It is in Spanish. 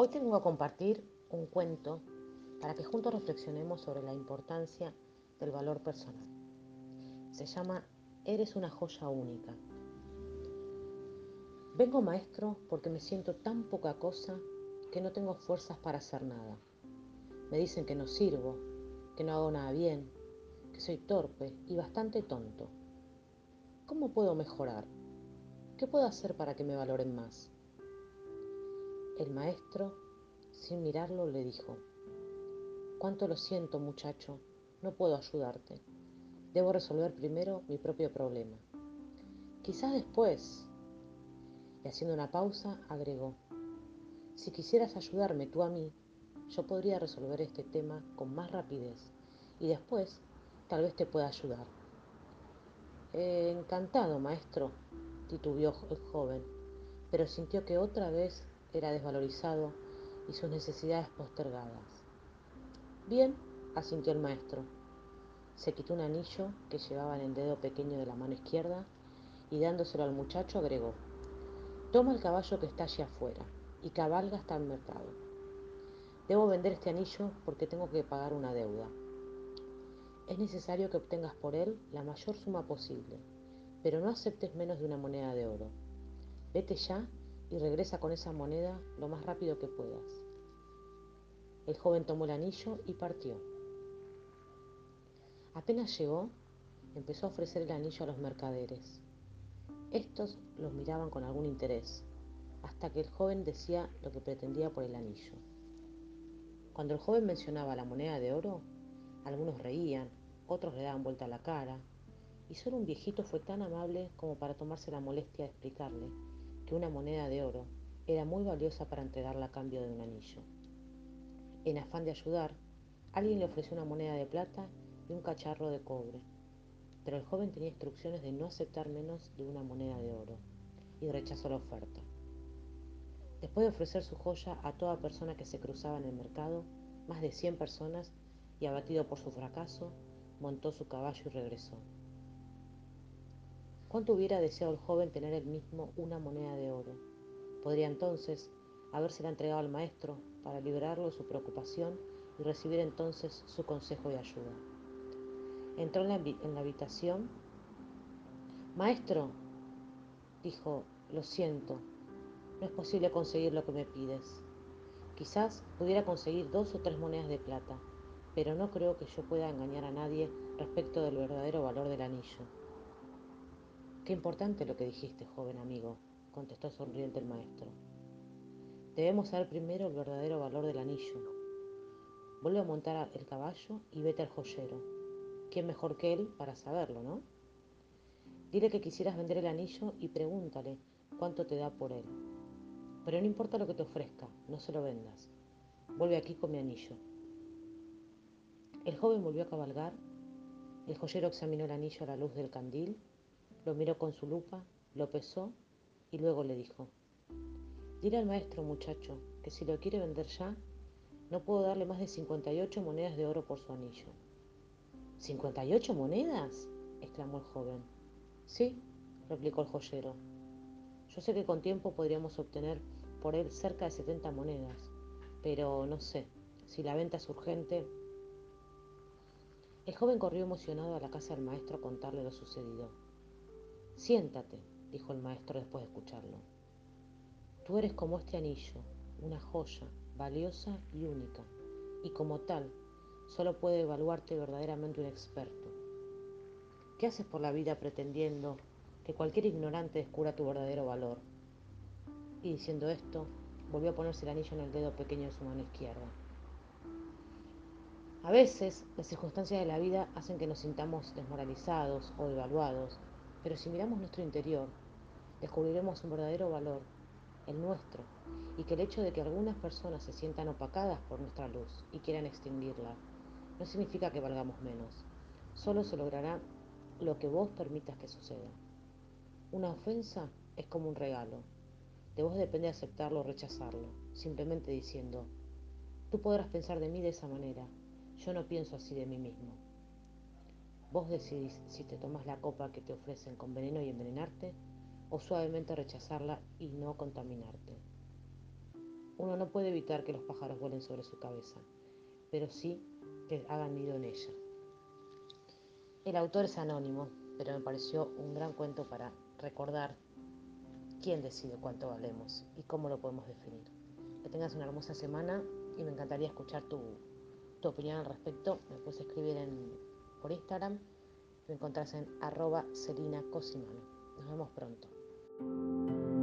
Hoy tengo a compartir un cuento para que juntos reflexionemos sobre la importancia del valor personal. Se llama Eres una joya única. Vengo maestro porque me siento tan poca cosa que no tengo fuerzas para hacer nada. Me dicen que no sirvo, que no hago nada bien, que soy torpe y bastante tonto. ¿Cómo puedo mejorar? ¿Qué puedo hacer para que me valoren más? El maestro, sin mirarlo, le dijo, Cuánto lo siento, muchacho, no puedo ayudarte. Debo resolver primero mi propio problema. Quizás después. Y haciendo una pausa, agregó, Si quisieras ayudarme tú a mí, yo podría resolver este tema con más rapidez y después tal vez te pueda ayudar. Eh, encantado, maestro, titubeó el joven, pero sintió que otra vez era desvalorizado y sus necesidades postergadas. Bien, asintió el maestro. Se quitó un anillo que llevaba en el dedo pequeño de la mano izquierda y dándoselo al muchacho agregó, Toma el caballo que está allí afuera y cabalga hasta el mercado. Debo vender este anillo porque tengo que pagar una deuda. Es necesario que obtengas por él la mayor suma posible, pero no aceptes menos de una moneda de oro. Vete ya y regresa con esa moneda lo más rápido que puedas. El joven tomó el anillo y partió. Apenas llegó, empezó a ofrecer el anillo a los mercaderes. Estos los miraban con algún interés, hasta que el joven decía lo que pretendía por el anillo. Cuando el joven mencionaba la moneda de oro, algunos reían, otros le daban vuelta la cara, y solo un viejito fue tan amable como para tomarse la molestia de explicarle que una moneda de oro era muy valiosa para entregarla a cambio de un anillo. En afán de ayudar, alguien le ofreció una moneda de plata y un cacharro de cobre, pero el joven tenía instrucciones de no aceptar menos de una moneda de oro y rechazó la oferta. Después de ofrecer su joya a toda persona que se cruzaba en el mercado, más de 100 personas, y abatido por su fracaso, montó su caballo y regresó. ¿Cuánto hubiera deseado el joven tener él mismo una moneda de oro? Podría entonces habérsela entregado al maestro para liberarlo de su preocupación y recibir entonces su consejo y ayuda. Entró en la, en la habitación. Maestro, dijo, lo siento, no es posible conseguir lo que me pides. Quizás pudiera conseguir dos o tres monedas de plata, pero no creo que yo pueda engañar a nadie respecto del verdadero valor del anillo. Qué importante lo que dijiste, joven amigo, contestó sonriente el maestro. Debemos saber primero el verdadero valor del anillo. Vuelve a montar el caballo y vete al joyero. ¿Quién mejor que él para saberlo, no? Dile que quisieras vender el anillo y pregúntale cuánto te da por él. Pero no importa lo que te ofrezca, no se lo vendas. Vuelve aquí con mi anillo. El joven volvió a cabalgar. El joyero examinó el anillo a la luz del candil lo miró con su lupa, lo pesó y luego le dijo, Dile al maestro muchacho que si lo quiere vender ya, no puedo darle más de 58 monedas de oro por su anillo. ¿58 monedas? exclamó el joven. Sí, replicó el joyero. Yo sé que con tiempo podríamos obtener por él cerca de 70 monedas, pero no sé, si la venta es urgente. El joven corrió emocionado a la casa del maestro a contarle lo sucedido. Siéntate, dijo el maestro después de escucharlo. Tú eres como este anillo, una joya, valiosa y única, y como tal, solo puede evaluarte verdaderamente un experto. ¿Qué haces por la vida pretendiendo que cualquier ignorante descubra tu verdadero valor? Y diciendo esto, volvió a ponerse el anillo en el dedo pequeño de su mano izquierda. A veces, las circunstancias de la vida hacen que nos sintamos desmoralizados o devaluados pero si miramos nuestro interior, descubriremos un verdadero valor, el nuestro, y que el hecho de que algunas personas se sientan opacadas por nuestra luz y quieran extinguirla, no significa que valgamos menos. Solo se logrará lo que vos permitas que suceda. Una ofensa es como un regalo. De vos depende aceptarlo o rechazarlo, simplemente diciendo, tú podrás pensar de mí de esa manera, yo no pienso así de mí mismo. Vos decidís si te tomas la copa que te ofrecen con veneno y envenenarte o suavemente rechazarla y no contaminarte. Uno no puede evitar que los pájaros vuelen sobre su cabeza, pero sí que hagan nido en ella. El autor es anónimo, pero me pareció un gran cuento para recordar quién decide cuánto valemos y cómo lo podemos definir. Que tengas una hermosa semana y me encantaría escuchar tu, tu opinión al respecto. Me puedes escribir en, por Instagram. Me encontrás en arroba Selina Cosimano. Nos vemos pronto.